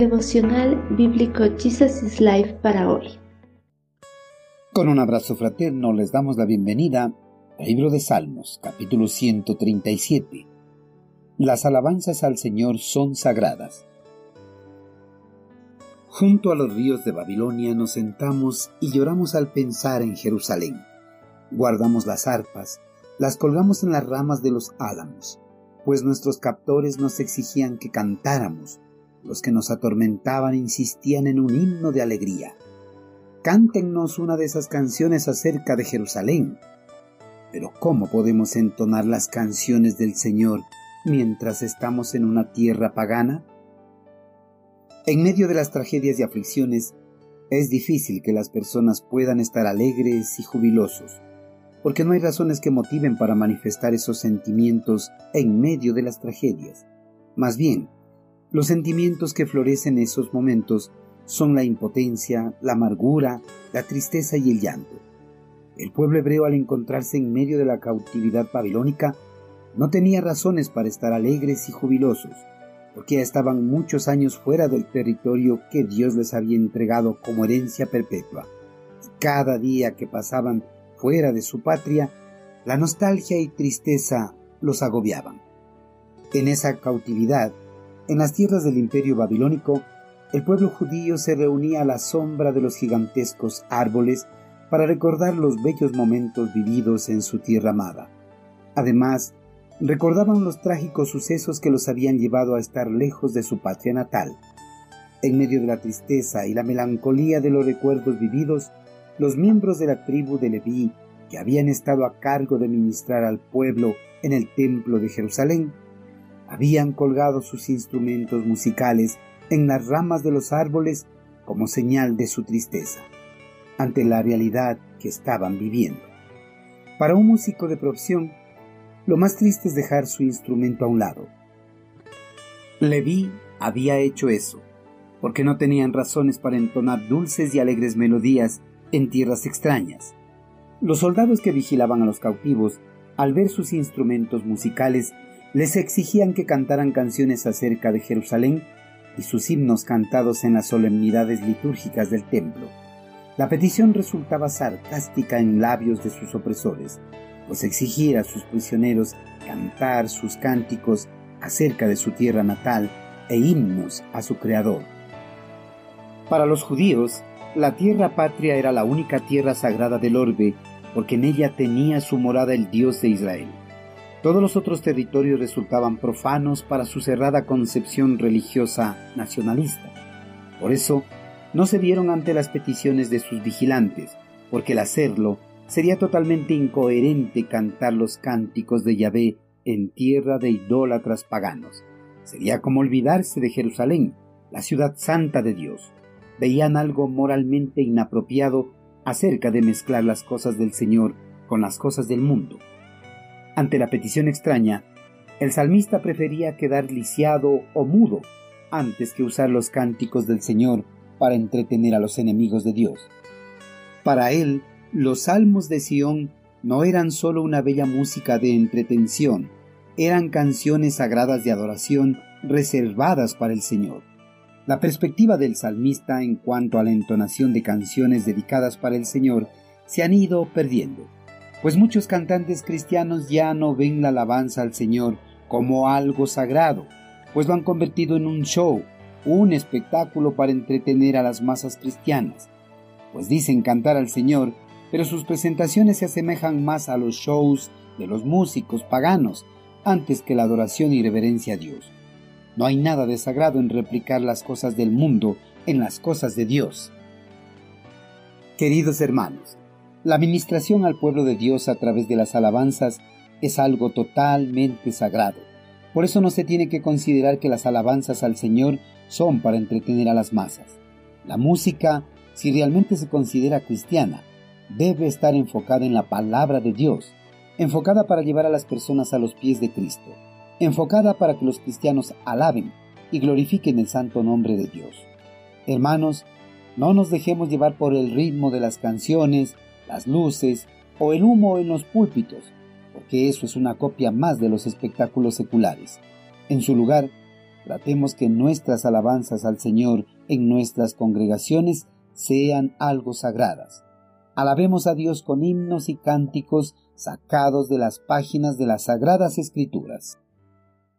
Devocional Bíblico Jesus is Life para hoy. Con un abrazo fraterno les damos la bienvenida al libro de Salmos, capítulo 137. Las alabanzas al Señor son sagradas. Junto a los ríos de Babilonia nos sentamos y lloramos al pensar en Jerusalén. Guardamos las arpas, las colgamos en las ramas de los álamos, pues nuestros captores nos exigían que cantáramos los que nos atormentaban insistían en un himno de alegría. Cántennos una de esas canciones acerca de Jerusalén. Pero ¿cómo podemos entonar las canciones del Señor mientras estamos en una tierra pagana? En medio de las tragedias y aflicciones, es difícil que las personas puedan estar alegres y jubilosos, porque no hay razones que motiven para manifestar esos sentimientos en medio de las tragedias. Más bien, los sentimientos que florecen en esos momentos son la impotencia, la amargura, la tristeza y el llanto. El pueblo hebreo al encontrarse en medio de la cautividad babilónica no tenía razones para estar alegres y jubilosos, porque ya estaban muchos años fuera del territorio que Dios les había entregado como herencia perpetua. Y cada día que pasaban fuera de su patria, la nostalgia y tristeza los agobiaban. En esa cautividad, en las tierras del imperio babilónico, el pueblo judío se reunía a la sombra de los gigantescos árboles para recordar los bellos momentos vividos en su tierra amada. Además, recordaban los trágicos sucesos que los habían llevado a estar lejos de su patria natal. En medio de la tristeza y la melancolía de los recuerdos vividos, los miembros de la tribu de Leví, que habían estado a cargo de ministrar al pueblo en el templo de Jerusalén, habían colgado sus instrumentos musicales en las ramas de los árboles como señal de su tristeza ante la realidad que estaban viviendo. Para un músico de profesión, lo más triste es dejar su instrumento a un lado. Leví había hecho eso, porque no tenían razones para entonar dulces y alegres melodías en tierras extrañas. Los soldados que vigilaban a los cautivos, al ver sus instrumentos musicales, les exigían que cantaran canciones acerca de Jerusalén y sus himnos cantados en las solemnidades litúrgicas del templo. La petición resultaba sarcástica en labios de sus opresores, pues exigía a sus prisioneros cantar sus cánticos acerca de su tierra natal e himnos a su Creador. Para los judíos, la tierra patria era la única tierra sagrada del orbe, porque en ella tenía su morada el Dios de Israel. Todos los otros territorios resultaban profanos para su cerrada concepción religiosa nacionalista. Por eso, no se dieron ante las peticiones de sus vigilantes, porque el hacerlo sería totalmente incoherente cantar los cánticos de Yahvé en tierra de idólatras paganos. Sería como olvidarse de Jerusalén, la ciudad santa de Dios. Veían algo moralmente inapropiado acerca de mezclar las cosas del Señor con las cosas del mundo. Ante la petición extraña, el salmista prefería quedar lisiado o mudo antes que usar los cánticos del Señor para entretener a los enemigos de Dios. Para él, los salmos de Sión no eran sólo una bella música de entretención, eran canciones sagradas de adoración reservadas para el Señor. La perspectiva del salmista en cuanto a la entonación de canciones dedicadas para el Señor se han ido perdiendo pues muchos cantantes cristianos ya no ven la alabanza al Señor como algo sagrado, pues lo han convertido en un show, un espectáculo para entretener a las masas cristianas, pues dicen cantar al Señor, pero sus presentaciones se asemejan más a los shows de los músicos paganos antes que la adoración y reverencia a Dios. No hay nada de sagrado en replicar las cosas del mundo en las cosas de Dios. Queridos hermanos, la administración al pueblo de Dios a través de las alabanzas es algo totalmente sagrado. Por eso no se tiene que considerar que las alabanzas al Señor son para entretener a las masas. La música, si realmente se considera cristiana, debe estar enfocada en la palabra de Dios, enfocada para llevar a las personas a los pies de Cristo, enfocada para que los cristianos alaben y glorifiquen el santo nombre de Dios. Hermanos, no nos dejemos llevar por el ritmo de las canciones, las luces o el humo en los púlpitos, porque eso es una copia más de los espectáculos seculares. En su lugar, Tratemos que nuestras alabanzas al Señor en nuestras congregaciones sean algo sagradas. Alabemos a Dios con himnos y cánticos sacados de las páginas de las Sagradas Escrituras.